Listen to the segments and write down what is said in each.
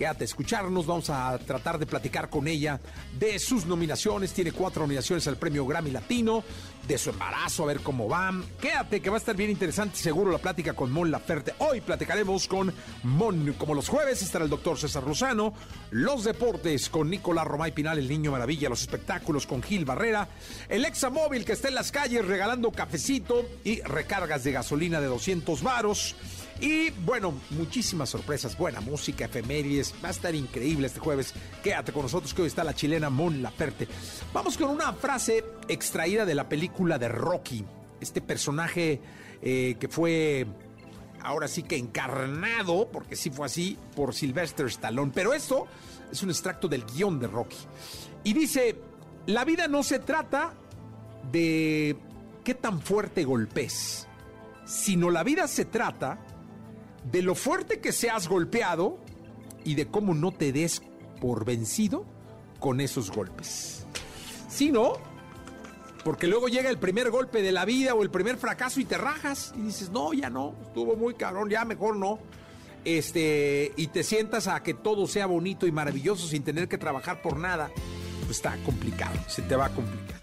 quédate a escucharnos, vamos a tratar de platicar con ella de sus nominaciones, tiene cuatro nominaciones al premio Grammy Latino, de su embarazo, a ver cómo van. Quédate que va a estar bien interesante, seguro la plática con Mon Laferte. Hoy platicaremos con Mon, como los jueves estará el doctor César Lozano, los deportes con Nicolás Romay Pinal, el niño maravilla, los espectáculos con Gil Barrera, el examóvil que está en las calles regalando cafecito y recargas de gasolina de 200 varos. Y bueno, muchísimas sorpresas, buena música, efemérides, va a estar increíble este jueves. Quédate con nosotros que hoy está la chilena Mon Laferte. Vamos con una frase extraída de la película de Rocky, este personaje eh, que fue ahora sí que encarnado, porque sí fue así, por Sylvester Stallone. Pero esto es un extracto del guion de Rocky. Y dice, la vida no se trata de qué tan fuerte golpes, sino la vida se trata de lo fuerte que seas golpeado y de cómo no te des por vencido con esos golpes. Si no, porque luego llega el primer golpe de la vida o el primer fracaso y te rajas y dices, no, ya no, estuvo muy cabrón, ya mejor no. Este, y te sientas a que todo sea bonito y maravilloso sin tener que trabajar por nada, pues está complicado, se te va a complicar.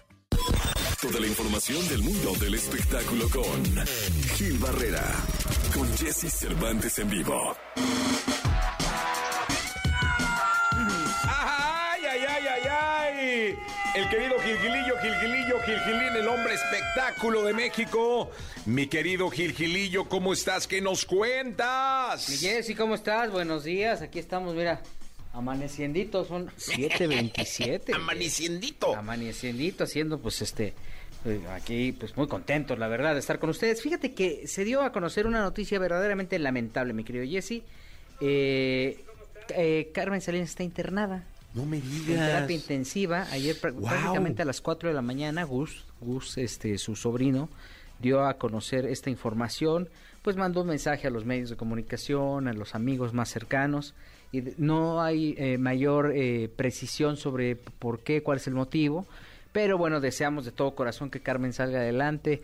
Toda la información del mundo del espectáculo con Gil Barrera, con Jesse Cervantes en vivo. ¡Ay, ay, ay, ay, ay! El querido Gilgilillo, Gilgilillo, Gilgilín, el hombre espectáculo de México. Mi querido Gilgilillo, ¿cómo estás? ¿Qué nos cuentas? Mi Jessy, ¿cómo estás? Buenos días, aquí estamos, mira, amaneciendito, son 7.27. Amaneciendito. Amaneciendito, haciendo pues este, aquí pues muy contentos, la verdad, de estar con ustedes. Fíjate que se dio a conocer una noticia verdaderamente lamentable, mi querido Jesse. Eh, eh, Carmen Salinas está internada. No me En digas. terapia intensiva, ayer Wow. prácticamente a las 4 de la mañana, Gus, Gus, este, su sobrino, dio a conocer esta información, pues mandó un mensaje a los medios de comunicación, a los amigos más cercanos, y no hay eh, mayor eh, precisión sobre por qué, cuál es el motivo, pero bueno, deseamos de todo corazón que Carmen salga adelante.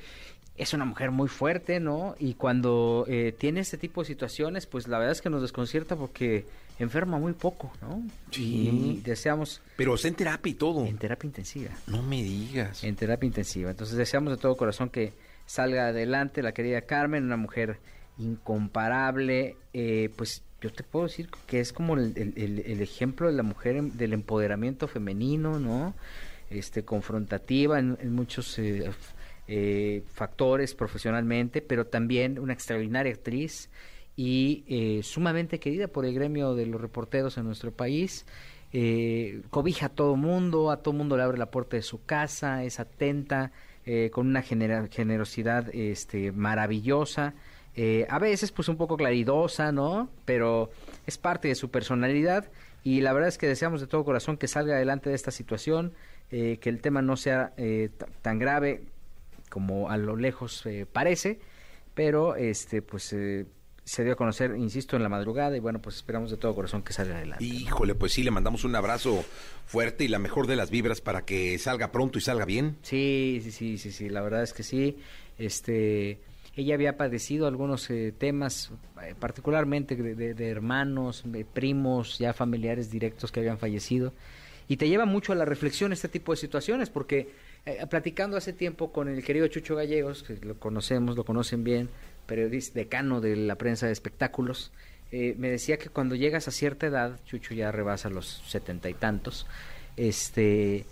Es una mujer muy fuerte, ¿no? Y cuando eh, tiene este tipo de situaciones, pues la verdad es que nos desconcierta porque enferma muy poco, ¿no? Sí. Y deseamos Pero está en terapia y todo. en terapia intensiva. No me digas. En terapia intensiva. Entonces deseamos de todo corazón que salga adelante la querida Carmen, una mujer incomparable. eh, pues yo te puedo decir que es como el, el- el- el ejemplo de la mujer del empoderamiento femenino, ¿no? Este, confrontativa en, en muchos eh, eh, factores profesionalmente, pero también una extraordinaria actriz y eh, sumamente querida por el gremio de los reporteros en nuestro país. Eh, cobija a todo mundo, a todo mundo le abre la puerta de su casa, es atenta, eh, con una genera- generosidad este, maravillosa. A veces pues un poco claridosa, ¿no? Pero es parte de su personalidad y la verdad es que deseamos de todo corazón que salga adelante de esta situación, eh, que el tema no sea eh, ta- tan grave como a lo lejos eh, parece, pero este pues eh, se dio a conocer, insisto, en la madrugada y bueno, pues esperamos de todo corazón que salga adelante. Híjole, pues sí, le mandamos un abrazo fuerte y la mejor de las vibras para que salga pronto y salga bien. Sí, sí, sí, sí, sí, la verdad es que sí. Este, ella había padecido algunos eh, temas, eh, particularmente de, de- de hermanos, de primos, ya familiares directos que habían fallecido. Y te lleva mucho a la reflexión este tipo de situaciones, porque eh, platicando hace tiempo con el querido Chucho Gallegos, que lo conocemos, lo conocen bien, periodista, decano de la prensa de espectáculos, eh, me decía que cuando llegas a cierta edad, Chucho ya rebasa los setenta y tantos, este,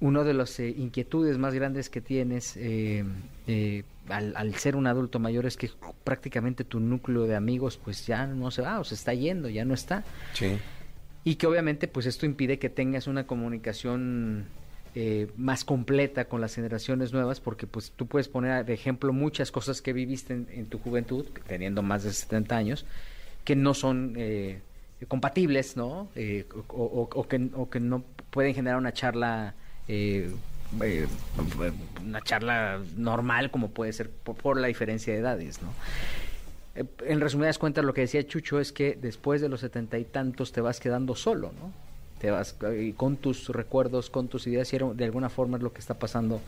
uno de las eh, inquietudes más grandes que tienes eh, eh, al, al, ser un adulto mayor es que prácticamente tu núcleo de amigos pues ya no se va o se está yendo, ya no está. Sí. Y que obviamente pues esto impide que tengas una comunicación eh, más completa con las generaciones nuevas porque pues tú puedes poner de ejemplo muchas cosas que viviste en, tu juventud, teniendo más de 70 años, que no son eh, compatibles, ¿no? Eh, o que no pueden generar una charla... Eh, eh, una charla normal como puede ser por, por la diferencia de edades, ¿no? Eh, en resumidas cuentas lo que decía Chucho es que después de los setenta y tantos te vas quedando solo, ¿no? Te vas eh, con tus recuerdos, con tus ideas y de alguna forma es lo que está pasando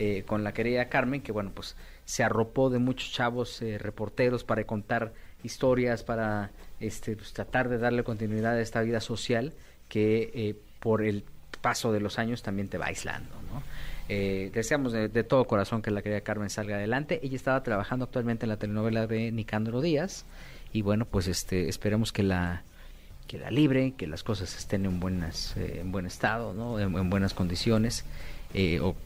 eh, con la querida Carmen, que bueno, pues se arropó de muchos chavos eh, reporteros para contar historias, para este, pues, tratar de darle continuidad a esta vida social que eh, por el paso de los años también te va aislando, ¿no? Eh, deseamos de, de, todo corazón que la querida Carmen salga adelante. Ella estaba trabajando actualmente en la telenovela de Nicandro Díaz y bueno, pues este esperemos que la que la libre, que las cosas estén en buenas eh, en buen estado, ¿no? En, en buenas condiciones eh, o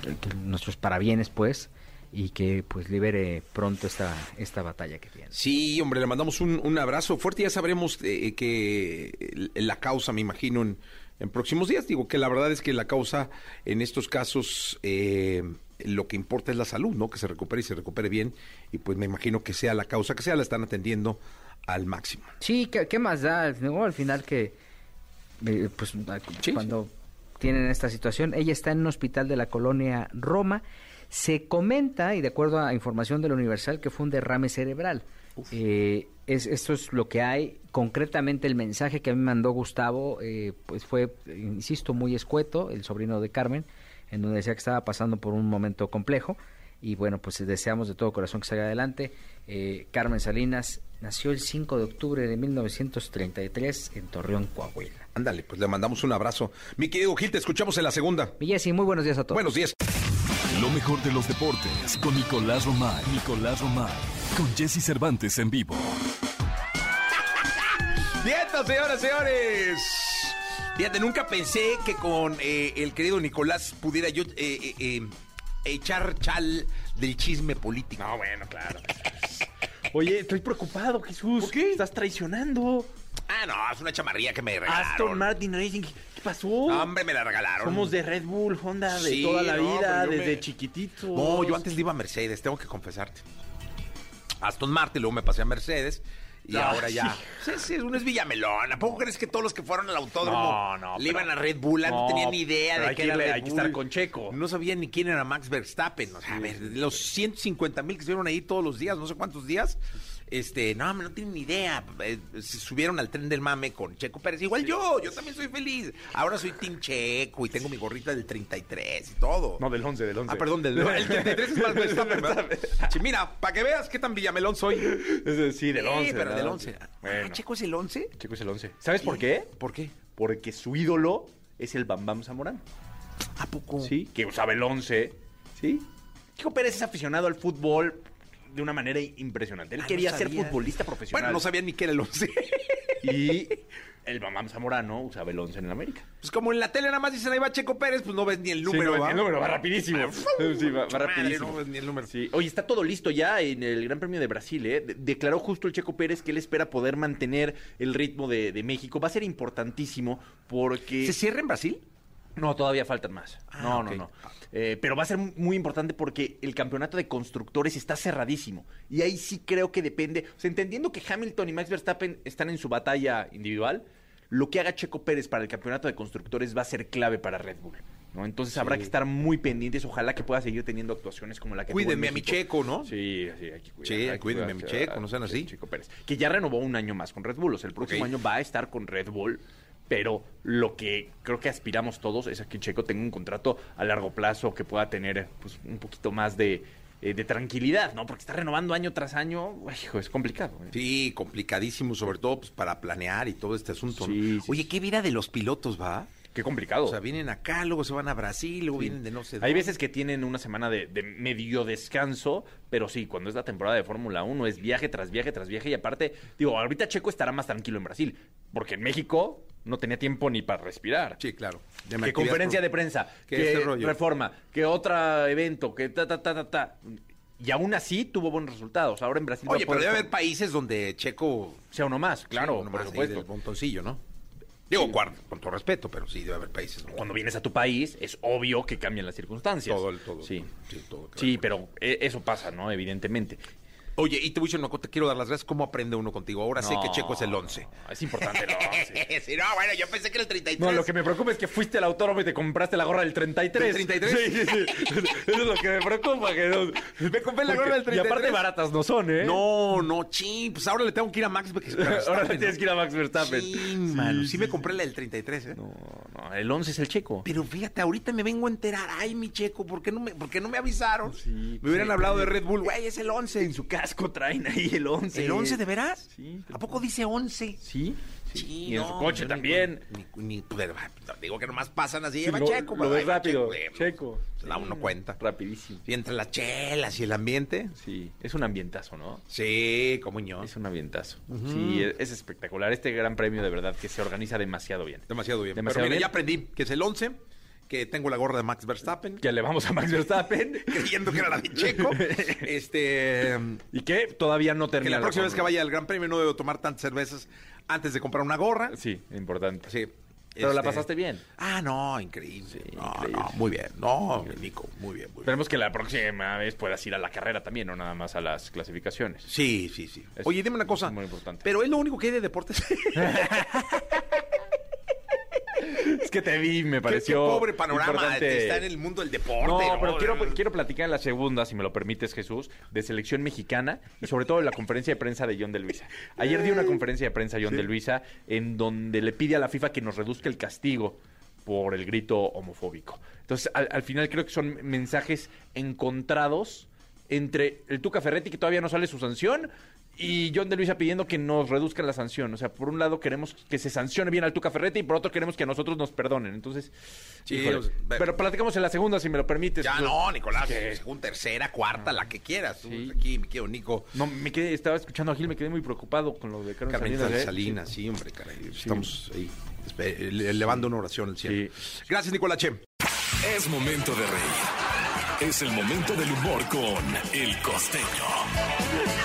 que nuestros parabienes pues y que pues libere pronto esta esta batalla que tiene. Sí, hombre, le mandamos un, un abrazo fuerte. Ya sabremos eh, que la causa, me imagino, en, en, próximos días. Digo que la verdad es que la causa en estos casos eh, lo que importa es la salud, ¿no? Que se recupere y se recupere bien. Y pues me imagino que sea la causa que sea, la están atendiendo al máximo. Sí, ¿qué, qué más da? ¿no? Al final que eh, pues sí, cuando sí. tienen esta situación, ella está en un hospital de la colonia Roma. Se comenta, y de acuerdo a información de la Universal, que fue un derrame cerebral. Eh, es, esto es lo que hay. Concretamente, el mensaje que a mí me mandó Gustavo, eh, pues fue, insisto, muy escueto, el sobrino de Carmen, en donde decía que estaba pasando por un momento complejo. Y bueno, pues deseamos de todo corazón que salga adelante. Eh, Carmen Salinas nació el 5 de octubre de 1933 en Torreón, Coahuila. Ándale, pues le mandamos un abrazo. Mi querido Gil, te escuchamos en la segunda. Jessy, muy buenos días a todos. Buenos días. Lo mejor de los deportes con Nicolás Romay. Nicolás Romay. Con Jesse Cervantes en vivo. ¡Dietas, señoras, señores! Fíjate, nunca pensé que con eh, el querido Nicolás pudiera yo eh, eh, echar chal del chisme político. No, bueno, claro. Oye, estoy preocupado, Jesús. ¿Por qué? Estás traicionando. Ah, no, es una chamarría que me regalaron. Aston Martin Racing, ¿qué pasó? No, hombre, me la regalaron. Somos de Red Bull, Honda, de sí, toda la no, vida, desde me... chiquitito. No, yo antes le iba a Mercedes, tengo que confesarte. Aston Martin, luego me pasé a Mercedes. Y ah, ahora ya. Sí. sí, sí, uno es Villamelón. ¿A poco crees que todos los que fueron al autódromo no, no, le iban a Red Bull? No, no tenían ni idea de que era irle, Red Hay Bull. que estar con Checo. No sabían ni quién era Max Verstappen. O sea, a ver, los 150 mil que estuvieron ahí todos los días, no sé cuántos días. Este, no, no tienen ni idea. Eh, se subieron al tren del mame con Checo Pérez. Igual yo, yo también soy feliz. Ahora soy Team Checo y tengo mi gorrita del 33 y todo. No, del 11, del 11. Ah, perdón, del el 33 es más Verstappen, ¿verdad? Sí, mira, para que veas qué tan villamelón soy. Sí, del 11. Sí, pero del 11. Bueno. Ah, ¿Checo es el 11? Checo es el 11. ¿Sabes por qué? ¿Por qué? Porque su ídolo es el Bam Bam Zamorano. ¿A poco? Sí, que usaba el 11. Sí. Checo Pérez es aficionado al fútbol de una manera impresionante. Él Ah, quería no ser futbolista profesional. Bueno, no sabía ni qué era el 11. Y el Bam Zamorano usaba el 11 en el América. Pues como en la tele nada más dicen ahí va Checo Pérez, pues no ves ni el número, sí, no, ¿va? el número va rapidísimo. Ah, sí, va, va madre, rapidísimo. no ves ni el número. Sí. Oye, está todo listo ya en el Gran Premio de Brasil, ¿eh? De declaró justo el Checo Pérez que él espera poder mantener el ritmo de, de México. Va a ser importantísimo porque... ¿Se cierra en Brasil? No, todavía faltan más. Ah, no, no, no. Eh, pero va a ser muy importante porque el campeonato de constructores está cerradísimo. Y ahí sí creo que depende. O sea, entendiendo que Hamilton y Max Verstappen están en su batalla individual, lo que haga Checo Pérez para el campeonato de constructores va a ser clave para Red Bull. ¿no? Entonces Sí. habrá que estar muy pendientes. Ojalá que pueda seguir teniendo actuaciones como la que tuvo en Cuídenme a mi. Checo, ¿no? Sí, sí, hay que cuidar. Sí, hay cuídenme cuidar a mi Checo, no sean así. Checo Pérez. Que ya renovó un año más con Red Bull. O sea, el próximo año va a estar con Red Bull. Pero lo que creo que aspiramos todos es a que Checo tenga un contrato a largo plazo que pueda tener pues, un poquito más de, eh, de tranquilidad, ¿no? Porque está renovando año tras año, uy, hijo, es complicado. ¿eh? Sí, complicadísimo, sobre todo pues, para planear y todo este asunto. ¿no? Sí, sí. Oye, ¿qué vida de los pilotos va? Qué complicado. O sea, vienen acá, luego se van a Brasil, luego Sí. vienen de no sé Hay dónde. veces que tienen una semana de, de medio descanso, pero sí, cuando es la temporada de Fórmula 1 es viaje tras viaje tras viaje y aparte, digo, ahorita Checo estará más tranquilo en Brasil, porque en México no tenía tiempo ni para respirar. Sí, claro. De que conferencia de prensa, que que, este rollo. reforma, que otro evento, que ta, ta, ta, ta, ta. Y aún así tuvo buenos resultados. Ahora en Brasil Oye, pero debe haber países donde Checo... sea uno más, claro, sí, por supuesto. montoncillo, ¿no? Digo, guarda, con todo respeto, pero sí debe haber países. Cuando vienes a tu país, es obvio que cambian las circunstancias. Todo el- todo, Sí. sí, todo, claro. Sí, pero eh, eso pasa, ¿no? Evidentemente. Oye, y te voy a decir una cosa, te quiero dar las gracias. ¿Cómo aprende uno contigo? Ahora sé que Checo es el 11. Es importante el 11. sí, no, bueno, yo pensé que era el 33. No, lo que me preocupa es que fuiste al autónomo y te compraste la gorra del 33. ¿Del 33? Sí, sí, sí. Eso es lo que me preocupa. Que no- Me compré la gorra del Porque- Y aparte 33. baratas no son, ¿eh? No, no, ching, pues ahora le tengo que ir a Max Verstappen. Ahora le tienes que ir a Max Verstappen. Sí, mano, sí me compré la del 33, ¿eh? No, no, el 11 es el checo. Pero fíjate, ahorita me vengo a enterar. Ay, mi checo, ¿por qué no me, por qué no me avisaron? Sí, me hubieran sí. hablado de Red Bull. Güey, es el 11. En su casco traen ahí el 11. ¿El 11 de veras? Sí. ¿A poco dice 11? Sí. Sí, y en no, su coche yo también. Ni, no, digo que nomás pasan así. Sí, lo- checo, lo ves rápido, güey. Checo. Se da uno cuenta. Rapidísimo. Y entre las chelas y el ambiente. Sí, es un ambientazo, ¿no? Sí, como ño. Es un ambientazo. Sí, es, es espectacular. Este gran premio, de verdad, que se organiza demasiado bien. Demasiado bien. Demasiado Pero mira, bien. ya aprendí que es el 11, que tengo la gorra de Max Verstappen, Que le vamos a Max Verstappen. creyendo que era la de Checo. este, y que todavía no que termina la próxima vez que vaya al Gran Premio no debo tomar tantas cervezas antes de comprar una gorra. 1. Sí, importante. Sí. Pero la Este, pasaste bien. Ah, no, increíble. Sí, no, increíble. no, muy bien. No, Nico, muy bien, muy bien. Esperemos que la próxima vez puedas ir a la carrera también, no nada más a las clasificaciones. Sí, sí, sí. Es Oye, dime una cosa. muy importante. Pero es lo único que hay de deportes. Que te vi, me pareció. Qué pobre panorama importante. está en el mundo del deporte. No, ¿no? pero quiero, quiero platicar en la segunda, si me lo permites, Jesús, de selección mexicana y sobre todo de la conferencia de prensa de John de Luisa. Ayer dio una conferencia de prensa John de Luisa en donde le pide a la FIFA que nos reduzca el castigo por el grito homofóbico. Entonces, al, al final creo que son mensajes encontrados entre el Tuca Ferretti, que todavía no sale su sanción, y John de Luisa pidiendo que nos reduzcan la sanción. O sea, por un lado queremos que se sancione bien al Tuca Ferretti y por otro queremos que a nosotros nos perdonen. Entonces, Sí, híjole. pero platicamos en la segunda, si me lo permites. Ya no, Nicolás. Que- Según tercera, cuarta, la que quieras. Tú, Sí. Aquí, mi querido Nico. No, me quedé, estaba escuchando a Gil, me quedé muy preocupado con lo de Carmen Carmen Salinas. ¿eh? Salinas, sí, hombre, caray. Estamos ahí elevando una oración al cielo. Sí. Gracias, Nicolache. Es momento de reír. Es el momento del humor con El Costeño.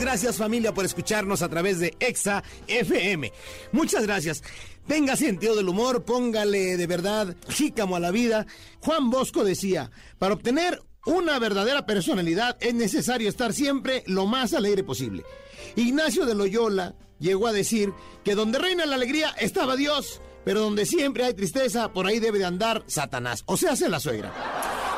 Gracias familia por escucharnos a través de Exa FM. Muchas gracias. Tenga sentido del humor, póngale de verdad jícamo a la vida. Juan Bosco decía, para obtener una verdadera personalidad es necesario estar siempre lo más alegre posible. Ignacio de Loyola llegó a decir que donde reina la alegría estaba Dios, pero donde siempre hay tristeza, por ahí debe de andar Satanás, o sea, hace la suegra.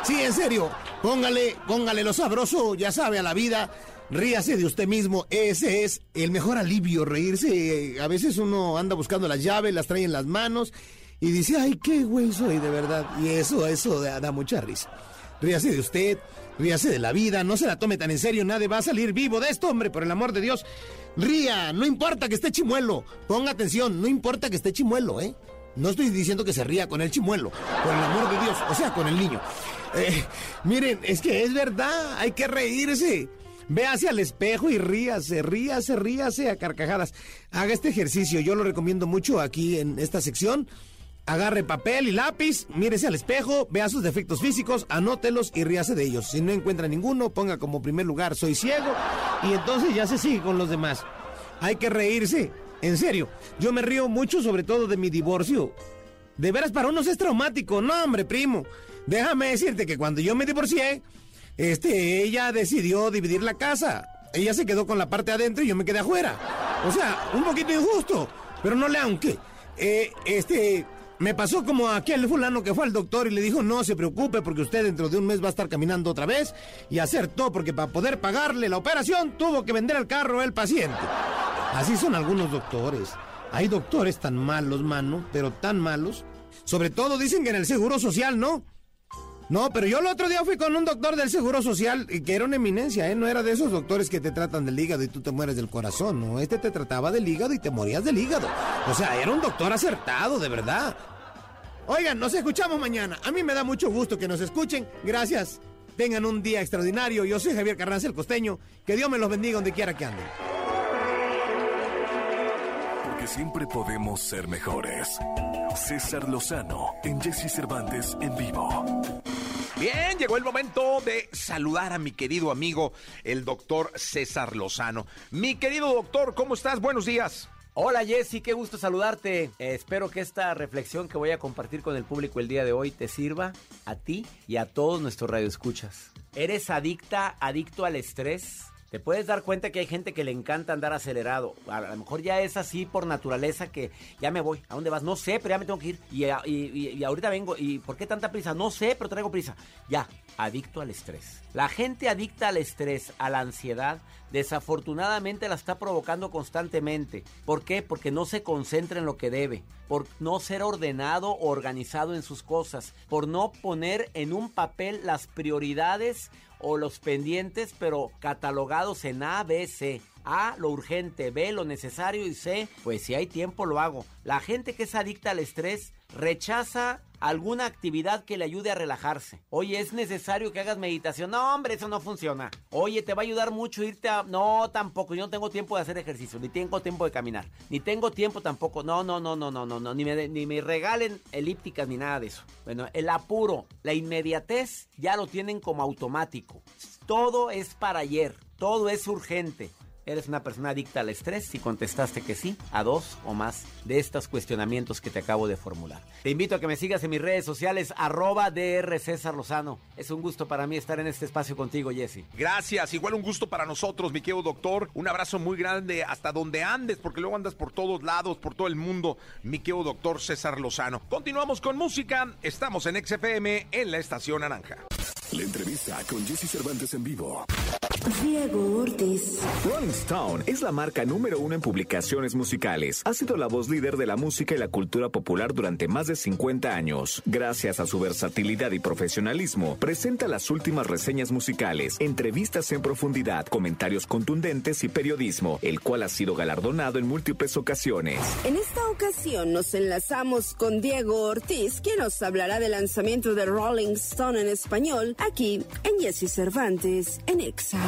Sí, en serio, póngale, póngale lo sabroso, ya sabe, a la vida. Ríase de usted mismo, ese es el mejor alivio, reírse. A veces uno anda buscando las llaves, las trae en las manos y dice, ay, qué güey soy de verdad. Y eso, eso da, da mucha risa. Ríase de usted, ríase de la vida, no se la tome tan en serio, nadie va a salir vivo de esto, hombre, por el amor de Dios. Ría, no importa que esté chimuelo, ponga atención, no importa que esté chimuelo, ¿eh? No estoy diciendo que se ría con el chimuelo, por el amor de Dios, o sea, con el niño. Eh, miren, es que es verdad, hay que reírse. Véase al espejo y ríase, ríase, ríase a carcajadas. Haga este ejercicio, yo lo recomiendo mucho aquí en esta sección. Agarre papel y lápiz, mírese al espejo, vea sus defectos físicos, anótelos y ríase de ellos. Si no encuentra ninguno, ponga como primer lugar soy ciego y entonces ya se sigue con los demás. Hay que reírse, en serio. Yo me río mucho sobre todo de mi divorcio. De veras, para unos es traumático. No, hombre, primo. Déjame decirte que cuando yo me divorcié, este, ella decidió dividir la casa. Ella se quedó con la parte adentro y yo me quedé afuera. O sea, un poquito injusto, pero no le aunque. Eh, este, me pasó como aquel fulano que fue al doctor y le dijo, no se preocupe porque usted dentro de un mes va a estar caminando otra vez y hacer todo porque para poder pagarle la operación tuvo que vender el carro el paciente. Así son algunos doctores. Hay doctores tan malos, mano, pero tan malos. Sobre todo dicen que en el seguro social, ¿no? No, pero yo el otro día fui con un doctor del Seguro Social que era una eminencia, ¿eh? No era de esos doctores que te tratan del hígado y tú te mueres del corazón, ¿no? Este te trataba del hígado y te morías del hígado. O sea, era un doctor acertado, de verdad. Oigan, nos escuchamos mañana. A mí me da mucho gusto que nos escuchen. Gracias. Tengan un día extraordinario. Yo soy Javier Carranza el Costeño. Que Dios me los bendiga donde quiera que anden. Porque siempre podemos ser mejores. César Lozano en Jesse Cervantes en vivo. Bien, llegó el momento de saludar a mi querido amigo, el doctor César Lozano. Mi querido doctor, ¿cómo estás? Buenos días. Hola Jessy, qué gusto saludarte. Eh, espero que esta reflexión que voy a compartir con el público el día de hoy te sirva a ti y a todos nuestros radioescuchas. ¿Eres adicta, adicto al estrés? Te puedes dar cuenta que hay gente que le encanta andar acelerado. A lo mejor ya es así por naturaleza que ya me voy. ¿A dónde vas? No sé, pero ya me tengo que ir. Y, ahorita vengo. ¿Y por qué tanta prisa? No sé, pero traigo prisa. Ya, adicto al estrés. La gente adicta al estrés, a la ansiedad, desafortunadamente la está provocando constantemente. ¿Por qué? Porque no se concentra en lo que debe, por no ser ordenado o organizado en sus cosas, por no poner en un papel las prioridades o los pendientes, pero catalogados en A, B, C. A, lo urgente, B, lo necesario y C, pues si hay tiempo lo hago. La gente que es adicta al estrés rechaza alguna actividad que le ayude a relajarse. Oye, es necesario que hagas meditación. No, hombre, eso no funciona. Oye, te va a ayudar mucho irte a... No, tampoco. Yo no tengo tiempo de hacer ejercicio, ni tengo tiempo de caminar, ni tengo tiempo tampoco. No, no, no, no, no, no, no. Ni me, ni me regalen elípticas ni nada de eso. Bueno, el apuro, la inmediatez ya lo tienen como automático. Todo es para ayer. Todo es urgente. ¿Eres una persona adicta al estrés? Si contestaste que sí, a dos o más de estos cuestionamientos que te acabo de formular. Te invito a que me sigas en mis redes sociales, arroba DR César Lozano. Es un gusto para mí estar en este espacio contigo, Jesse. Gracias, igual un gusto para nosotros, mi querido doctor. Un abrazo muy grande hasta donde andes, porque luego andas por todos lados, por todo el mundo, mi querido doctor César Lozano. Continuamos con música, estamos en XFM en la Estación Naranja. La entrevista con Jesse Cervantes en vivo. Diego Ortiz. Rolling Stone es la marca número uno en publicaciones musicales. Ha sido la voz líder de la música y la cultura popular durante más de 50 años. Gracias a su versatilidad y profesionalismo, presenta las últimas reseñas musicales, entrevistas en profundidad, comentarios contundentes y periodismo, el cual ha sido galardonado en múltiples ocasiones. En esta ocasión nos enlazamos con Diego Ortiz, quien nos hablará del lanzamiento de Rolling Stone en español, aquí en Jesse Cervantes, en Exa.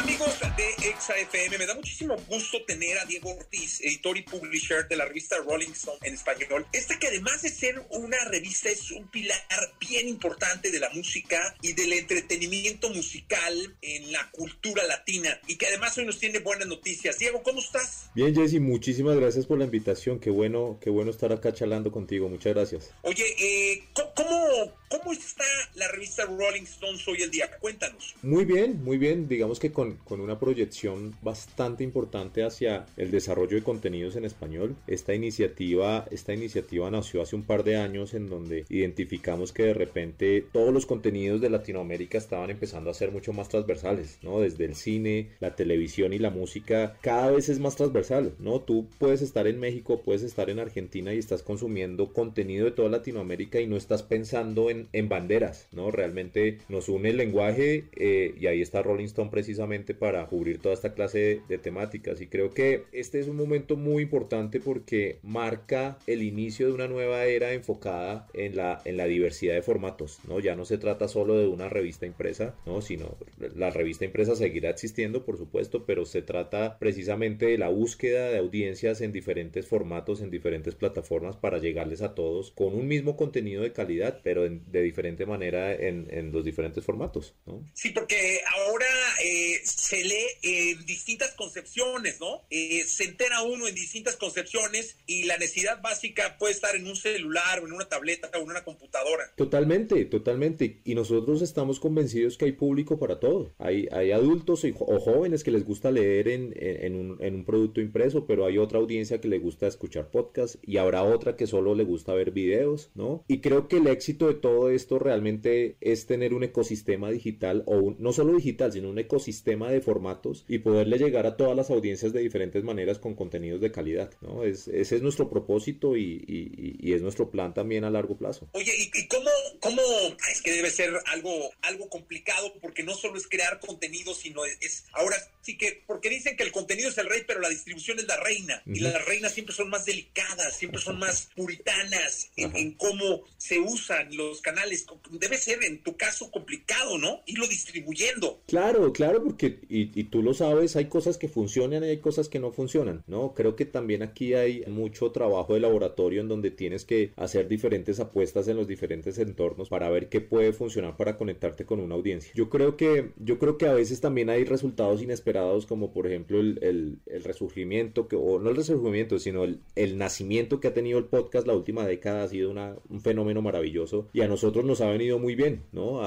Amigos de Exa FM, me da muchísimo gusto tener a Diego Ortiz, editor y publisher de la revista Rolling Stone en español. Esta que además de ser una revista es un pilar bien importante de la música y del entretenimiento musical en la cultura latina y que además hoy nos tiene buenas noticias. Diego, ¿cómo estás? Bien, Jesse, muchísimas gracias por la invitación. Qué bueno, qué bueno estar acá charlando contigo. Muchas gracias. Oye, eh, ¿cómo, ¿cómo está la revista Rolling Stone hoy el día? Cuéntanos. Muy bien, muy bien. Digamos que con, con, una proyección bastante importante hacia el desarrollo de contenidos en español. Esta iniciativa, esta iniciativa nació hace un par de años en donde identificamos que de repente todos los contenidos de Latinoamérica estaban empezando a ser mucho más transversales, ¿no? Desde el cine, la televisión y la música cada vez es más transversal, ¿no? Tú puedes estar en México, puedes estar en Argentina y estás consumiendo contenido de toda Latinoamérica y no estás pensando en, en banderas, ¿no? Realmente nos une el lenguaje eh, y ahí está Rolling Stone precisamente para cubrir toda esta clase de, de, temáticas y creo que este es un momento muy importante porque marca el inicio de una nueva era enfocada en la, en la diversidad de formatos, ¿no? Ya no se trata solo de una revista impresa, ¿no? Sino la revista impresa seguirá existiendo, por supuesto, pero se trata precisamente de la búsqueda de audiencias en diferentes formatos, en diferentes plataformas para llegarles a todos con un mismo contenido de calidad, pero en, de diferente manera en, en, los diferentes formatos, ¿no? Sí, porque ahora eh, se lee en distintas concepciones, ¿no? Eh, se entera uno en distintas concepciones y la necesidad básica puede estar en un celular o en una tableta o en una computadora. Totalmente, totalmente. Y nosotros estamos convencidos que hay público para todo. Hay, hay adultos y, o jóvenes que les gusta leer en, en, un, en un producto impreso, pero hay otra audiencia que le gusta escuchar podcast y habrá otra que solo le gusta ver videos, ¿no? Y creo que el éxito de todo esto realmente es tener un ecosistema digital o un, no solo digital, sino un ecosistema de formatos y poderle llegar a todas las audiencias de diferentes maneras con contenidos de calidad, ¿no? Es, ese es nuestro propósito y, es nuestro plan también a largo plazo. Oye, ¿y, y cómo, ¿Cómo? Es que debe ser algo, algo complicado porque no solo es crear contenido, sino es, ahora sí que, porque dicen que el contenido es el rey, pero la distribución es la reina. Y las reinas siempre son más delicadas, siempre son más puritanas en, cómo se usan los canales. Debe ser en tu caso complicado, ¿no? Irlo distribuyendo. Claro, claro, porque, y, y tú lo sabes, hay cosas que funcionan y hay cosas que no funcionan, ¿no? Creo que también aquí hay mucho trabajo de laboratorio en donde tienes que hacer diferentes apuestas en los diferentes entornos para ver qué puede funcionar para conectarte con una audiencia. Yo creo que, yo creo que a veces también hay resultados inesperados como por ejemplo el, resurgimiento, o no el resurgimiento, sino el, nacimiento que ha tenido el podcast la última década ha sido un fenómeno maravilloso y a nosotros nos ha venido muy bien, ¿no?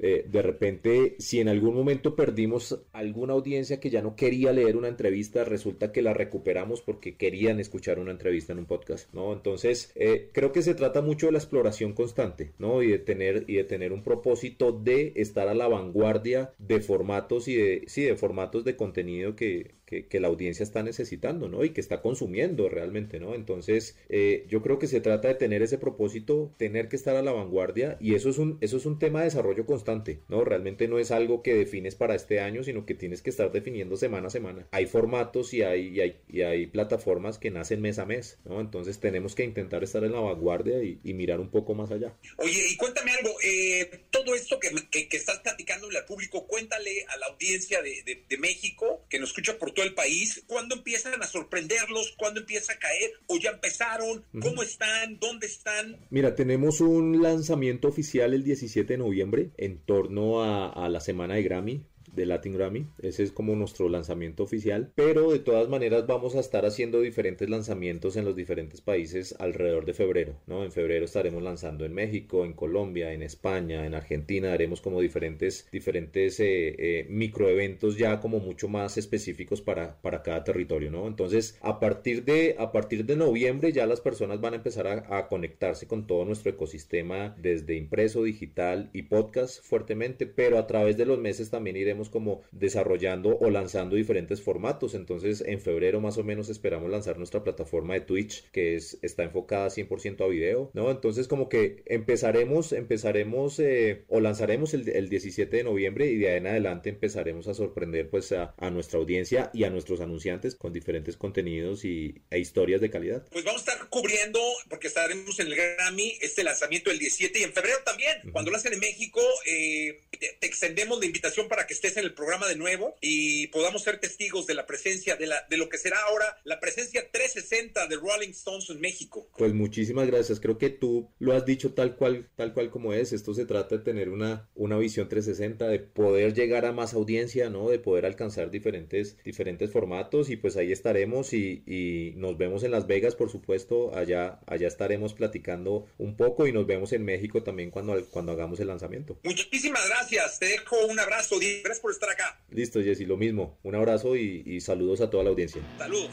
Eh, de repente, si en algún momento perdimos alguna audiencia que ya no quería leer una entrevista, resulta que la recuperamos porque querían escuchar una entrevista en un podcast, ¿no? Entonces, eh, creo que se trata mucho de la exploración constante, ¿no? De tener, y de tener un propósito de estar a la vanguardia de formatos y de, sí, de formatos de contenido que, que, la audiencia está necesitando, ¿no? Y que está consumiendo realmente, ¿no? Entonces, eh, yo creo que se trata de tener ese propósito, tener que estar a la vanguardia y eso es un, eso es un tema de desarrollo constante, ¿no? Realmente no es algo que defines para este año, sino que tienes que estar definiendo semana a semana. Hay formatos y hay, y hay, y hay plataformas que nacen mes a mes, ¿no? Entonces tenemos que intentar estar en la vanguardia y, mirar un poco más allá. Oye, y cuéntame algo, eh, todo esto que, que, estás platicándole al público, cuéntale a la audiencia de, de, de México que nos escucha por todo el país, ¿cuándo empiezan a sorprenderlos? ¿Cuándo empieza a caer? ¿O ya empezaron? ¿Cómo están? ¿Dónde están? Mira, tenemos un lanzamiento oficial el 17 de noviembre en torno a, a la semana de Grammy de Latin Grammy. Ese es como nuestro lanzamiento oficial. Pero de todas maneras vamos a estar haciendo diferentes lanzamientos en los diferentes países alrededor de febrero. ¿no? En febrero estaremos lanzando en México, en Colombia, en España, en Argentina. Haremos como diferentes, diferentes eh, eh, microeventos ya como mucho más específicos para, para cada territorio. ¿no? Entonces a partir, de, a partir de noviembre ya las personas van a empezar a, a conectarse con todo nuestro ecosistema desde impreso, digital y podcast fuertemente. Pero a través de los meses también iremos como desarrollando o lanzando diferentes formatos. Entonces, en febrero más o menos esperamos lanzar nuestra plataforma de Twitch, que es, está enfocada 100% a video, ¿no? Entonces, como que empezaremos, empezaremos eh, o lanzaremos el, el, 17 de noviembre y de ahí en adelante empezaremos a sorprender pues a, a, nuestra audiencia y a nuestros anunciantes con diferentes contenidos y, e historias de calidad. Pues vamos a estar cubriendo, porque estaremos en el Grammy, este lanzamiento el 17 y en febrero también, cuando lo hacen en México, eh, te extendemos la invitación para que estés en el programa de nuevo y podamos ser testigos de la presencia, de, la, de lo que será ahora la presencia 360 de Rolling Stones en México. Pues muchísimas gracias. Creo que tú lo has dicho tal cual, tal cual como es. Esto se trata de tener una, una visión 360, de poder llegar a más audiencia, ¿no? De poder alcanzar diferentes, diferentes formatos y pues ahí estaremos y, y nos vemos en Las Vegas, por supuesto. Allá, allá estaremos platicando un poco y nos vemos en México también cuando, cuando hagamos el lanzamiento. Muchísimas gracias. Te dejo un abrazo. Gracias por estar acá. Listo, Jessy, lo mismo. Un abrazo y, saludos a toda la audiencia. Saludos.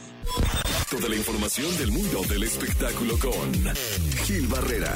Toda la información del mundo del espectáculo con Gil Barrera,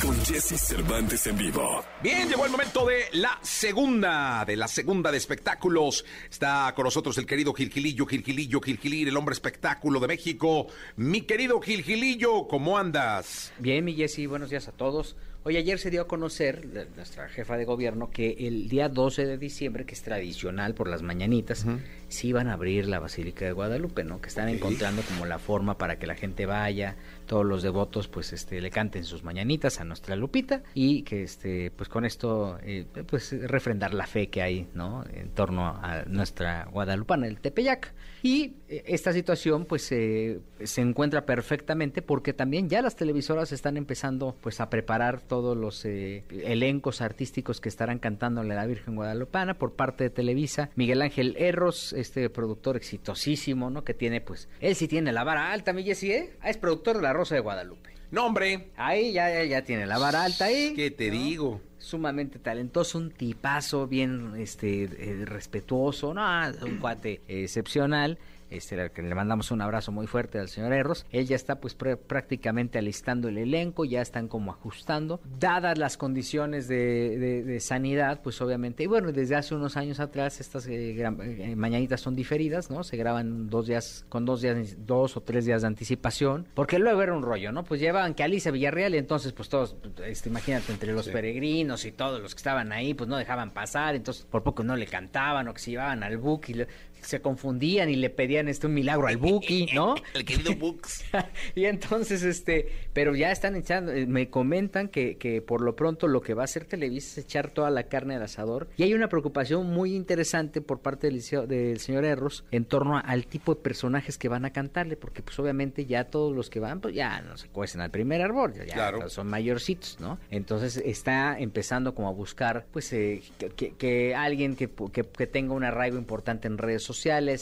con Jesse Cervantes en vivo. Bien, llegó el momento de la segunda, de la segunda de espectáculos. Está con nosotros el querido Gilgilillo, Gilgilillo, Gilgilir, el hombre espectáculo de México. Mi querido Gilgilillo, ¿cómo andas? Bien, mi Jesse, buenos días a todos. Hoy ayer se dio a conocer, nuestra jefa de gobierno, que el día 12 de diciembre, que es tradicional por las mañanitas, sí iban a abrir la Basílica de Guadalupe, ¿no? Que están encontrando como la forma para que la gente vaya, todos los devotos pues este le canten sus mañanitas a nuestra Lupita y que este pues con esto eh, pues refrendar la fe que hay, ¿no? En torno a nuestra guadalupana, el Tepeyac. Y eh, esta situación pues se encuentra perfectamente porque también ya las televisoras están empezando pues a preparar todos los eh, elencos artísticos que estarán cantándole a la Virgen Guadalupana por parte de Televisa. Miguel Ángel Erros, este productor exitosísimo, ¿no? Que tiene, pues, él sí tiene la vara alta, mi Jessy, ¿eh? Ah, es productor de La Rosa de Guadalupe. No, hombre. Ahí ya, ya, tiene la vara alta ahí. ¿Qué te digo? Sumamente talentoso, un tipazo bien este eh, respetuoso, no, un cuate excepcional este, que le mandamos un abrazo muy fuerte al señor Erros. Él ya está pues pr- prácticamente alistando el elenco, ya están como ajustando. Dadas las condiciones de, de- de sanidad, pues obviamente, y bueno, desde hace unos años atrás estas eh, eh, mañanitas son diferidas, ¿no? Se graban dos días, con dos días, dos o tres días de anticipación, porque luego era un rollo, ¿no? Pues llevaban que Alicia Villarreal y entonces pues todos, este, imagínate, entre los peregrinos y todos los que estaban ahí, pues no dejaban pasar, entonces por poco no le cantaban o que se llevaban al Buki, le- se confundían y le pedían este un milagro al Buki, ¿no? El querido Books. y entonces, este, pero ya están echando, eh, me comentan que, que por lo pronto lo que va a hacer Televisa es echar toda la carne al asador. Y hay una preocupación muy interesante por parte del, señor Erros en torno a- al tipo de personajes que van a cantarle, porque pues obviamente ya todos los que van, pues ya no se cuecen al primer árbol, ya, Claro. son mayorcitos, ¿no? Entonces está empezando como a buscar, pues, eh, que, que- que alguien que, que, que tenga un arraigo importante en redes sociales,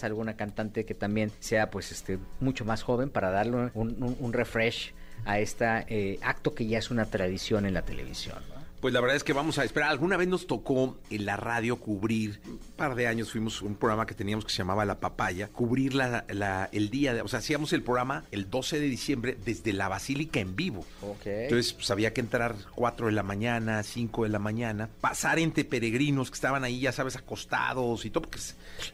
alguna cantante que también sea, pues, este, mucho más joven para darle un, un- un refresh a este acto que ya es una tradición en la televisión. Pues la verdad es que vamos a esperar. Alguna vez nos tocó en la radio cubrir, un par de años fuimos a un programa que teníamos que se llamaba La Papaya, cubrir la, la- el día, de, o sea, hacíamos el programa el 12 de diciembre desde la Basílica en vivo. Ok. Entonces, pues había que entrar 4 de la mañana, 5 de la mañana, pasar entre peregrinos que estaban ahí, ya sabes, acostados y todo, porque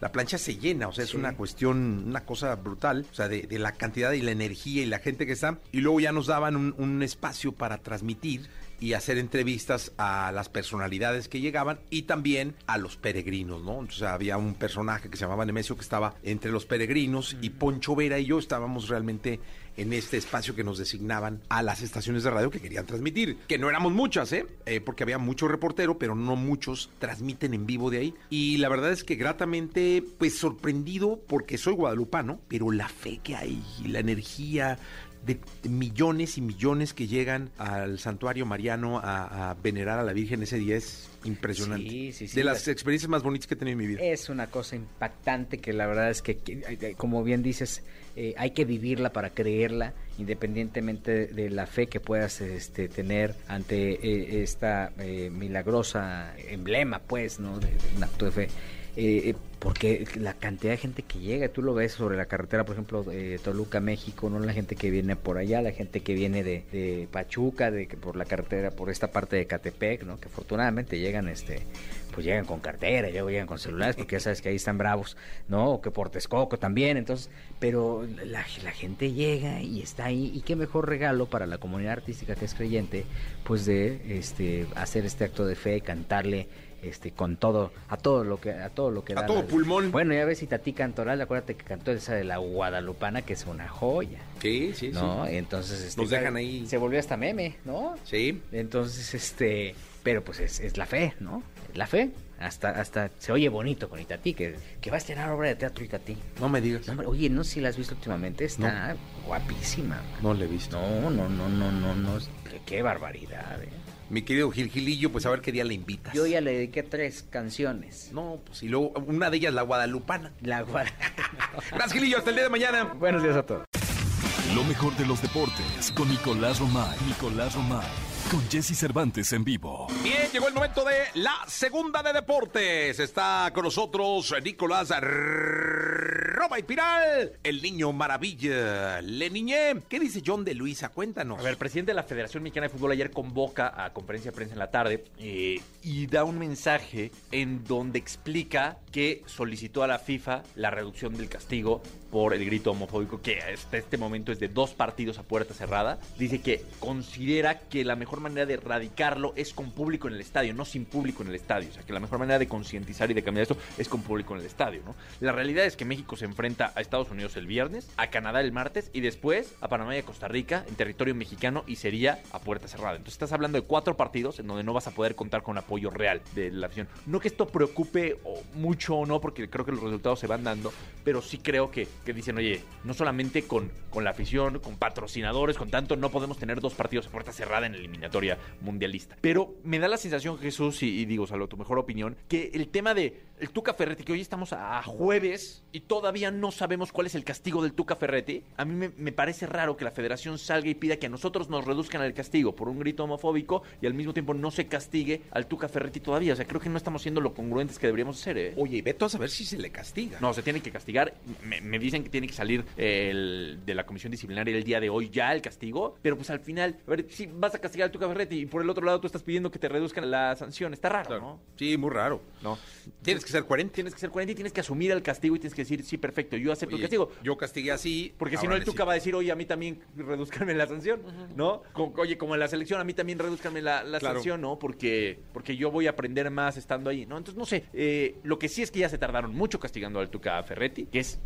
la plancha se llena, o sea, es una cuestión, una cosa brutal, o sea, de, de la cantidad y la energía y la gente que está. Y luego ya nos daban un, un espacio para transmitir y hacer entrevistas a las personalidades que llegaban y también a los peregrinos, ¿no? Entonces había un personaje que se llamaba Nemesio que estaba entre los peregrinos y Poncho Vera y yo estábamos realmente en este espacio que nos designaban a las estaciones de radio que querían transmitir, que no éramos muchas, ¿eh? Eh, porque había mucho reportero, pero no muchos transmiten en vivo de ahí. Y la verdad es que gratamente, pues sorprendido porque soy guadalupano, pero la fe que hay, la energía, de millones y millones que llegan al santuario mariano a, a venerar a la Virgen ese día es impresionante. Sí, sí, sí. de las experiencias más bonitas que he tenido en mi vida. Es una cosa impactante que la verdad es que, que, como bien dices, eh, hay que vivirla para creerla, independientemente de la fe que puedas este, tener ante eh, esta eh, milagrosa emblema, pues, ¿no? De, de un acto de fe. Eh, eh, porque la cantidad de gente que llega, tú lo ves sobre la carretera, por ejemplo, de Toluca, México, no la gente que viene por allá, la gente que viene de, de Pachuca, de que por la carretera, por esta parte de Catepec, ¿no? Que afortunadamente llegan, este, pues llegan con cartera, luego llegan con celulares, porque ya sabes que ahí están bravos, ¿no? O que por Texcoco también, entonces, pero la, la gente llega y está ahí, y qué mejor regalo para la comunidad artística que es creyente, pues de este hacer este acto de fe, cantarle este con todo a todo lo que a todo lo que A da todo la- pulmón. bueno ya ves Itatí Cantoral acuérdate que cantó esa de la guadalupana que es una joya Sí, sí, no entonces este, Nos dejan ahí. se volvió hasta meme no Sí. entonces este pero pues es, es la fe no Es la fe hasta hasta se oye bonito con Itatí que, que va a estrenar obra de teatro Itatí No me digas. No, hombre, oye no sé si la has visto últimamente está guapísima man. No le he visto. no no no no no no qué, qué barbaridad eh. Mi querido Gil Gilillo, pues a ver qué día le invitas. yo ya le dediqué tres canciones No, pues y luego una de ellas la guadalupana. la guada Gracias, Gilillo. Hasta el día de mañana. buenos días a todos Lo mejor de los deportes con Nicolás Romay. Nicolás Romay. Con Jesse Cervantes en vivo. Bien, llegó el momento de la segunda de deportes. Está con nosotros Nicolás Roma y Piral, el niño maravilla. Le niñé. ¿Qué dice John de Luisa? Cuéntanos. A ver, el presidente de la Federación Mexicana de Fútbol ayer convoca a conferencia de prensa en la tarde eh, y da un mensaje en donde explica que solicitó a la FIFA la reducción del castigo por el grito homofóbico que hasta este momento es de dos partidos a puerta cerrada. Dice que considera que la mejor manera de erradicarlo es con público en el estadio, no sin público en el estadio. O sea, que la mejor manera de concientizar y de cambiar esto es con público en el estadio, ¿no? La realidad es que México se enfrenta a Estados Unidos el viernes, a Canadá el martes y después a Panamá y a Costa Rica en territorio mexicano y sería a puerta cerrada. Entonces estás hablando de cuatro partidos en donde no vas a poder contar con apoyo real de la afición. No que esto preocupe mucho o no, porque creo que los resultados se van dando, pero sí creo que, que dicen, oye, no solamente con, con la afición, con patrocinadores, con tanto, no podemos tener dos partidos a puerta cerrada en la eliminatoria mundialista. Pero me da la sensación, Jesús, y, y digo, salvo tu mejor opinión, que el tema de el Tuca Ferretti, que hoy estamos a jueves y todavía no sabemos cuál es el castigo del Tuca Ferretti, a mí me, me parece raro que la federación salga y pida que a nosotros nos reduzcan el castigo por un grito homofóbico y al mismo tiempo no se castigue al Tuca Ferretti todavía. O sea, creo que no estamos siendo lo congruentes que deberíamos ser, ¿eh? Oye, y ve tú a saber si se le castiga. No, se tiene que castigar. Me, me dice dicen que tiene que salir el, de la comisión disciplinaria el día de hoy ya el castigo, pero pues al final, a ver, si vas a castigar a tu Ferretti y por el otro lado tú estás pidiendo que te reduzcan la sanción, está raro, ¿no? Sí, muy raro. No. Tienes que ser coherente. Tienes que ser coherente y tienes que asumir el castigo y tienes que decir, sí, perfecto, yo acepto el castigo. Yo castigué así. Porque si no, el Tuca va a decir, oye, a mí también reduzcanme la sanción, ¿no? Oye, como en la selección, a mí también reduzcanme la, la Claro. sanción, ¿no? Porque, porque yo voy a aprender más estando ahí, ¿no? Entonces, no sé, eh, lo que sí es que ya se tardaron mucho castigando al Tuca Ferretti, que es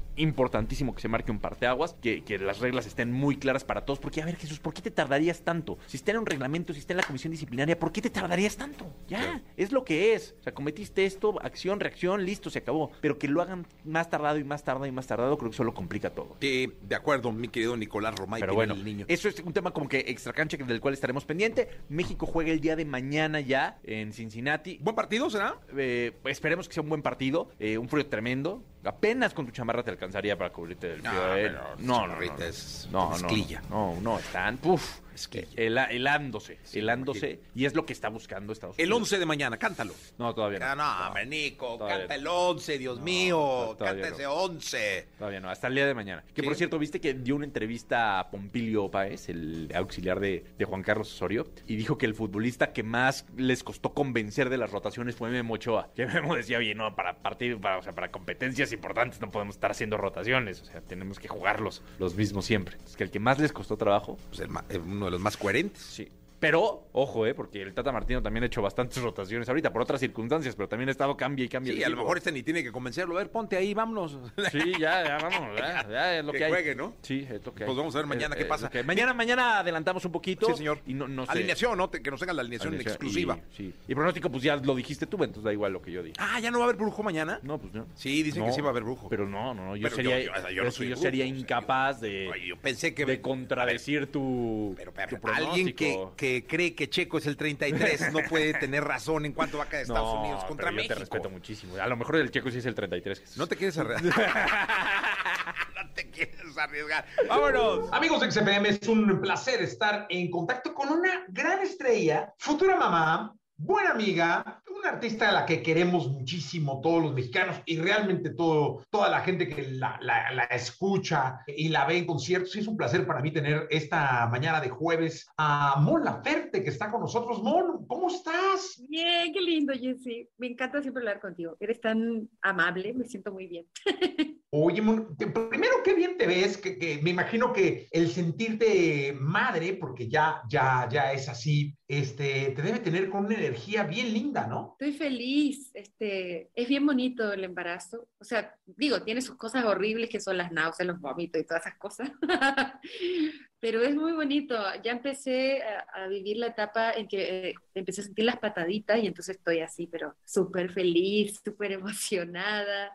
importantísimo que se marque un parteaguas, que, que las reglas estén muy claras para todos, porque, a ver, Jesús, ¿por qué te tardarías tanto? Si está en un reglamento, si está en la comisión disciplinaria, ¿por qué te tardarías tanto? Ya, es lo que es. O sea, cometiste esto, acción, reacción, listo, se acabó. Pero que lo hagan más tardado y más tardado y más tardado, creo que solo complica todo. Sí, de acuerdo, mi querido Nicolás Romay. Pero bueno, el niño. eso es un tema como que extra cancha del cual estaremos pendiente. México juega el día de mañana ya en Cincinnati. ¿Buen partido será? Eh, esperemos que sea un buen partido. eh, un frío tremendo. Apenas con tu chamarra te alcanzaría para cubrirte del frío. No, pero tu no, no, chamarrita no, es no, no, no, no, están, puf, Mezclilla. hela- helándose, helándose. Y es lo que está buscando Estados El Unidos. 11 de mañana, cántalo. No, todavía no. Ah, no, hombre, Nico, Todavía canta no. el 11, Dios No, mío, canta no. ese 11. Todavía no, hasta el día de mañana. Que ¿Sí? por cierto, viste que dio una entrevista a Pompilio Páez, el auxiliar de, de Juan Carlos Osorio, y dijo que el futbolista que más les costó convencer de las rotaciones fue Memo Ochoa. Que Memo decía, oye, no, para partidos, para, o sea, para competencias importantes no podemos estar haciendo rotaciones, o sea, tenemos que jugarlos los mismos siempre. Es que el que más les costó trabajo, Pues el ma- eh, uno de los más coherentes. sí. Pero, ojo, eh, porque el Tata Martino también ha hecho bastantes rotaciones ahorita, por otras circunstancias, pero también ha estado cambia y cambia. Sí, a lo mejor este ni tiene que convencerlo. A ver, ponte ahí, vámonos. Sí, ya, ya, vamos, ya, ya es lo Que que, hay. juegue, ¿no? Sí, es lo que hay. Pues vamos a ver mañana Eh, qué pasa. Mañana, mañana adelantamos un poquito. Sí, señor. Y no, no sé. Alineación, ¿no? Te- Que nos tengan la alineación Alineación, exclusiva. Y, sí. Y pronóstico, pues ya lo dijiste tú, entonces da igual lo que yo diga. Ah, ¿ya no va a haber brujo mañana? No, pues no. Sí, dicen No, que sí va a haber brujo. Pero no, no, no. Yo Pero sería, yo- yo- o sea, yo pero no sí, soy yo brujo, sería o sea, incapaz de, yo pensé que... de contradecir tu, Pero, pero, tu alguien que. Que cree que Checo es el 33 no puede tener razón en cuanto va a Estados No, Unidos contra pero México. Yo te respeto muchísimo. A lo mejor el checo sí es el 33. Jesús. No te quieres arriesgar. no te quieres arriesgar. ¡Vámonos! Amigos de XFM, es un placer estar en contacto con una gran estrella, futura mamá, buena amiga, una artista a la que queremos muchísimo todos los mexicanos y realmente todo, toda la gente que la, escucha y la ve en conciertos. Es un placer para mí tener esta mañana de jueves a Mon Laferte que está con nosotros. Mon, ¿cómo estás? Bien, qué lindo, Jessy. Me encanta siempre hablar contigo. Eres tan amable, me siento muy bien. Oye, primero, qué bien te ves, que, que me imagino que el sentirte madre, porque ya, ya, ya es así, este, te debe tener con una energía bien linda, ¿no? Estoy feliz. Este, es bien bonito el embarazo. O sea, digo, tiene sus cosas horribles que son las náuseas, los vómitos y todas esas cosas. Pero es muy bonito. Ya empecé a, a vivir la etapa en que eh, empecé a sentir las pataditas y entonces estoy así, pero súper feliz, súper emocionada.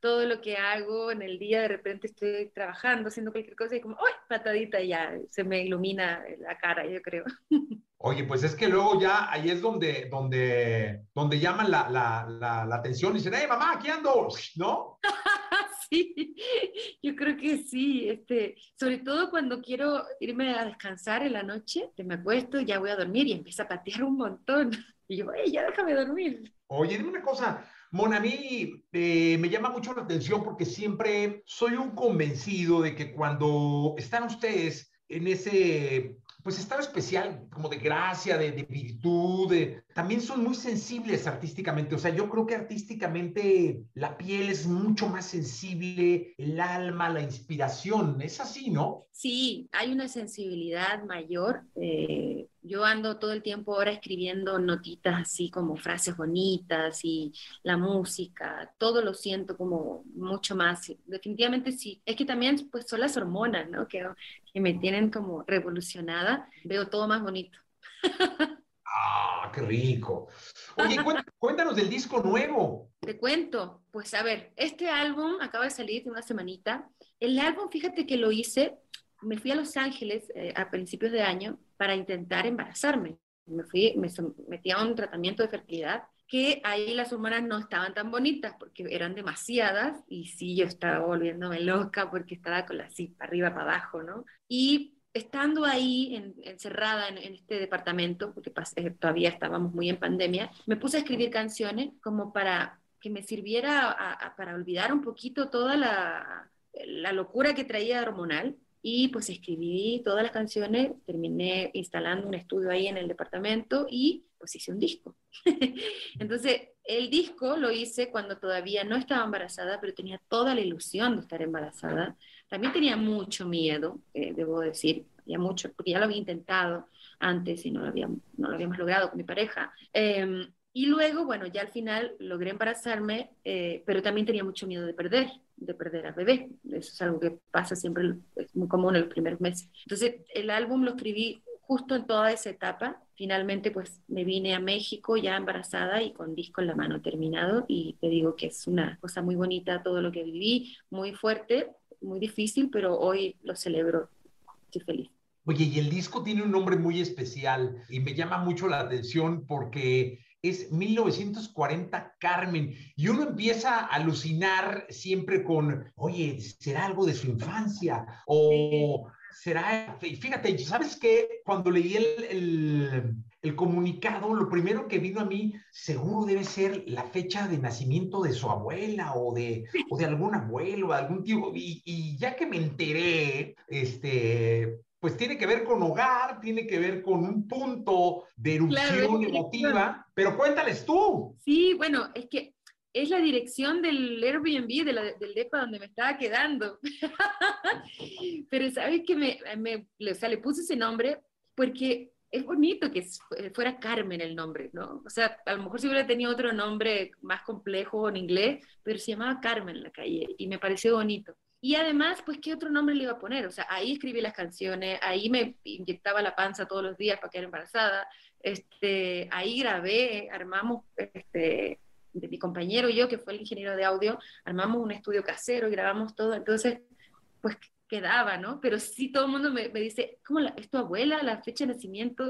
Todo lo que hago en el día, de repente estoy trabajando, haciendo cualquier cosa y como, ¡ay! Patadita y ya se me ilumina la cara, yo creo. Oye, pues es que luego ya ahí es donde, donde, donde llaman la, la, la, la atención y dicen, ¡hey, mamá, aquí ando! ¿No? Yo creo que sí, este, sobre todo cuando quiero irme a descansar en la noche, que me acuesto, ya voy a dormir y empiezo a patear un montón. Y yo, "Ey, ya déjame dormir. Oye, dime una cosa, Mon, a mí eh, me llama mucho la atención porque siempre soy un convencido de que cuando están ustedes en ese, pues estado especial, como de gracia, de, de virtud, de- también son muy sensibles artísticamente. O sea, yo creo que artísticamente la piel es mucho más sensible, el alma, la inspiración. Es así, ¿no? Sí, hay una sensibilidad mayor. eh, yo ando todo el tiempo ahora escribiendo notitas así como frases bonitas y la música, todo lo siento como mucho más. Definitivamente sí. Es que también pues son las hormonas, ¿no? Que, que me tienen como revolucionada. Veo todo más bonito. Ah, qué rico. Oye, cuént- cuéntanos del disco nuevo. Te cuento, pues a ver, este álbum acaba de salir de una semanita. El álbum, fíjate que lo hice, me fui a Los Ángeles eh, a principios de año para intentar embarazarme. Me fui, me metí a un tratamiento de fertilidad que ahí las hormonas no estaban tan bonitas porque eran demasiadas y sí, yo estaba volviéndome loca porque estaba con la así para arriba, para abajo, ¿no? Y estando ahí en- encerrada en, este departamento, porque pas- eh, todavía estábamos muy en pandemia, me puse a escribir canciones como para que me sirviera para olvidar un poquito toda la locura que traía hormonal y pues escribí todas las canciones, terminé instalando un estudio ahí en el departamento y pues hice un disco. Entonces, el disco lo hice cuando todavía no estaba embarazada, pero tenía toda la ilusión de estar embarazada. También tenía mucho miedo, eh, debo decir, ya mucho, porque ya lo había intentado antes y no lo, había, no lo habíamos logrado con mi pareja. Em, y luego, bueno, ya al final logré embarazarme, eh, pero también tenía mucho miedo de perder, de perder al bebé. Eso es algo que pasa siempre, es muy común en los primeros meses. Entonces, el álbum lo escribí justo en toda esa etapa. Finalmente, pues me vine a México ya embarazada y con disco en la mano terminado. Y te digo que es una cosa muy bonita todo lo que viví, muy fuerte, muy difícil, pero hoy lo celebro. Estoy feliz. Oye, y el disco tiene un nombre muy especial y me llama mucho la atención porque es 1940 Carmen. Y uno empieza a alucinar siempre con, oye, ¿será algo de su infancia? O será, fíjate, ¿sabes qué? Cuando leí el, el, comunicado, lo primero que vino a mí, seguro debe ser la fecha de nacimiento de su abuela o de, o de algún abuelo, o algún tío. Y ya que me enteré, este, pues tiene que ver con hogar, tiene que ver con un punto de erupción emotiva, pero cuéntales tú. Sí, bueno, es que es la dirección del Airbnb, de la, del depa donde me estaba quedando. pero sabes que me, me, o sea, le puse ese nombre porque es bonito que fuera Carmen el nombre, ¿no? O sea, a lo mejor si hubiera tenido otro nombre más complejo en inglés, pero se llamaba Carmen la calle y me pareció bonito. Y además, pues, ¿qué otro nombre le iba a poner? O sea, ahí escribí las canciones, ahí me inyectaba la panza todos los días para quedar embarazada, este, ahí grabé, armamos, este, de mi compañero y yo, que fue el ingeniero de audio, armamos un estudio casero y grabamos todo, entonces, pues quedaba, ¿no? Pero sí todo el mundo me, dice, ¿cómo la, es tu abuela, la fecha de nacimiento?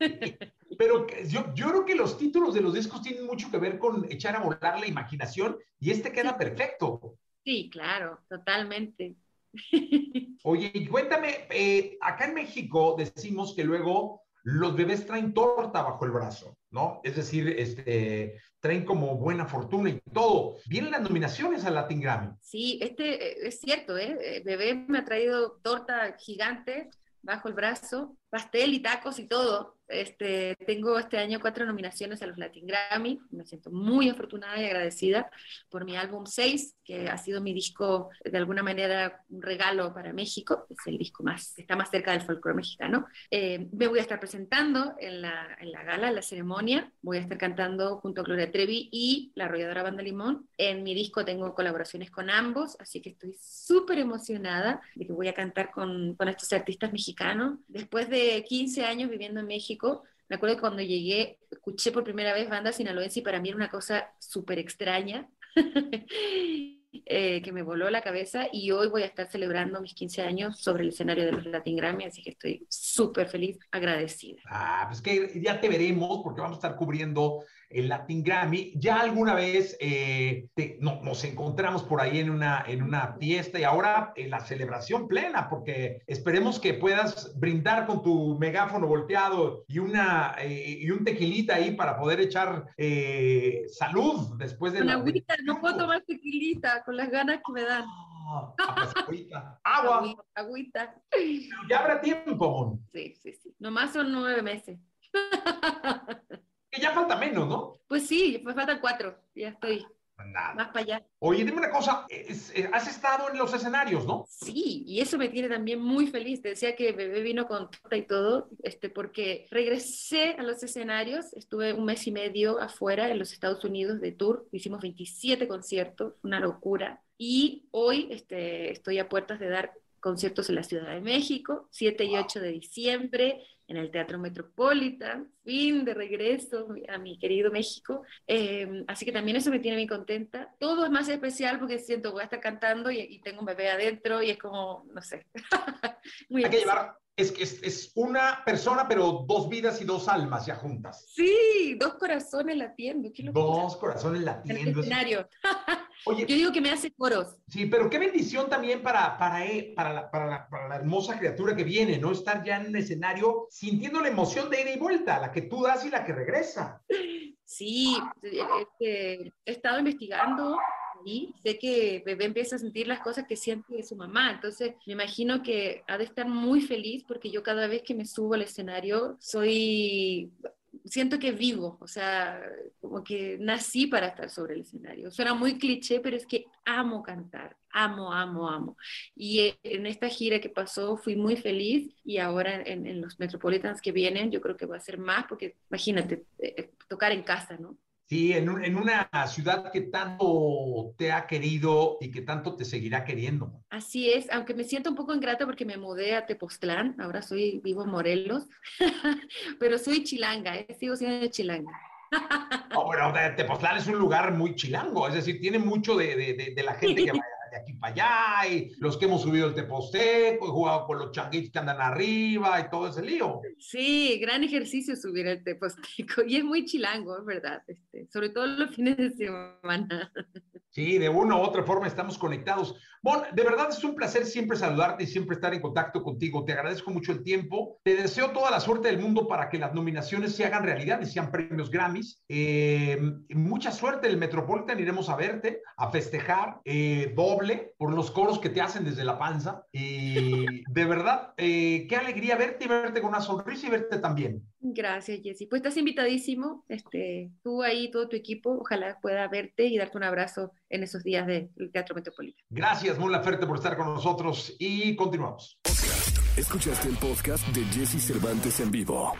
Pero yo, yo creo que los títulos de los discos tienen mucho que ver con echar a volar la imaginación y este queda perfecto. Sí, claro, totalmente. Oye, cuéntame, eh, acá en México decimos que luego los bebés traen torta bajo el brazo, ¿no? Es decir, este, traen como buena fortuna y todo. Vienen las nominaciones al Latin Grammy. Sí, este es cierto, ¿eh? ¿eh? Bebé me ha traído torta gigante bajo el brazo, pastel y tacos y todo. Este, tengo este año cuatro nominaciones a los Latin Grammy. Me siento muy afortunada y agradecida por mi álbum 6, que ha sido mi disco, de alguna manera, un regalo para México. Es el disco más, está más cerca del folclore mexicano. Eh, me voy a estar presentando en la, en la gala, en la ceremonia. Voy a estar cantando junto a Gloria Trevi y la arrolladora Banda Limón. En mi disco tengo colaboraciones con ambos, así que estoy súper emocionada de que voy a cantar con, con estos artistas mexicanos. Después de 15 años viviendo en México, me acuerdo que cuando llegué, escuché por primera vez banda sinaloense y para mí era una cosa súper extraña. Eh, que me voló la cabeza y hoy voy a estar celebrando mis 15 años sobre el escenario de los Latin Grammy, así que estoy súper feliz, agradecida. Ah, pues que ya te veremos porque vamos a estar cubriendo el Latin Grammy. Ya alguna vez eh, nos encontramos por ahí en una, en una fiesta y ahora en la celebración plena, porque esperemos que puedas brindar con tu megáfono volteado y, una, eh, y un tequilita ahí para poder echar eh, salud después de la... Agüita, no puedo tomar tequilita con las ganas que me dan. Ah, pues, Agua. Agüita. Ya habrá tiempo, Sí, sí, sí. Nomás son nueve meses. Que ya falta menos, ¿no? Pues sí, pues faltan cuatro, ya estoy. Más para allá. Oye, dime una cosa, eh, has estado en los escenarios, ¿no? Sí, y eso me tiene también muy feliz. Te decía que bebé vino con torta y todo, este, porque regresé a los escenarios, estuve un mes y medio afuera en los Estados Unidos de tour, hicimos 27 conciertos, una locura. Y hoy este, estoy a puertas de dar conciertos en la Ciudad de México, 7 y 8 de diciembre, en el Teatro Metropolitan, fin de regreso a mi querido México. Em, así que también eso me tiene muy contenta. Todo es más especial porque siento que voy a estar cantando y, tengo un bebé adentro y es como, no sé. muy Hay que llevar es que es, una persona, pero dos vidas y dos almas ya juntas. Sí, dos corazones latiendo. dos corazones latiendo. En el escenario. Oye, yo digo que me hace coros. Sí, pero qué bendición también para, para, eh, para, la, para, la, para, la, hermosa criatura que viene, ¿no? Estar ya en el escenario sintiendo la emoción de ida y vuelta, la que tú das y la que regresa. Sí, he estado investigando sé que bebé empieza a sentir las cosas que siente su mamá, entonces me imagino que ha de estar muy feliz porque yo cada vez que me subo al escenario soy siento que vivo, o sea, como que nací para estar sobre el escenario. Suena muy cliché, pero es que amo cantar, amo, amo, amo. Y eh, en esta gira que pasó fui muy feliz y ahora en, en los Metropolitans que vienen yo creo que va a ser más porque imagínate, eh, tocar en casa, ¿no? Sí, en, un, en, una ciudad que tanto te ha querido y que tanto te seguirá queriendo. Así es, aunque me siento un poco ingrata porque me mudé a Tepoztlán, ahora soy vivo en Morelos, pero soy chilanga, ¿eh? sigo siendo chilanga. oh, bueno, Tepoztlán es un lugar muy chilango, es decir, tiene mucho de, de, de la gente que vaya de aquí para allá, y los que hemos subido el Teposteco, he jugado con los changuitos que andan arriba y todo ese lío. Sí, gran ejercicio subir el Teposteco, y es muy chilango, es verdad, este, sobre todo los fines de semana. Sí, de una u otra forma estamos conectados. Bon, de verdad es un placer siempre saludarte y siempre estar en contacto contigo. Te agradezco mucho el tiempo. Te deseo toda la suerte del mundo para que las nominaciones se hagan realidad y sean premios Grammys. Eh, mucha suerte en el Metropolitan. Iremos a verte, a festejar eh, doble por los coros que te hacen desde la panza. Y de verdad, eh, qué alegría verte y verte con una sonrisa y verte también. Gracias, Jessy. Pues estás invitadísimo. Este, tú ahí, todo tu equipo, ojalá pueda verte y darte un abrazo en esos días del Teatro Metropolitano. Gracias, Mon Laferte, por estar con nosotros y continuamos. Escuchaste el podcast de Jesse Cervantes en vivo.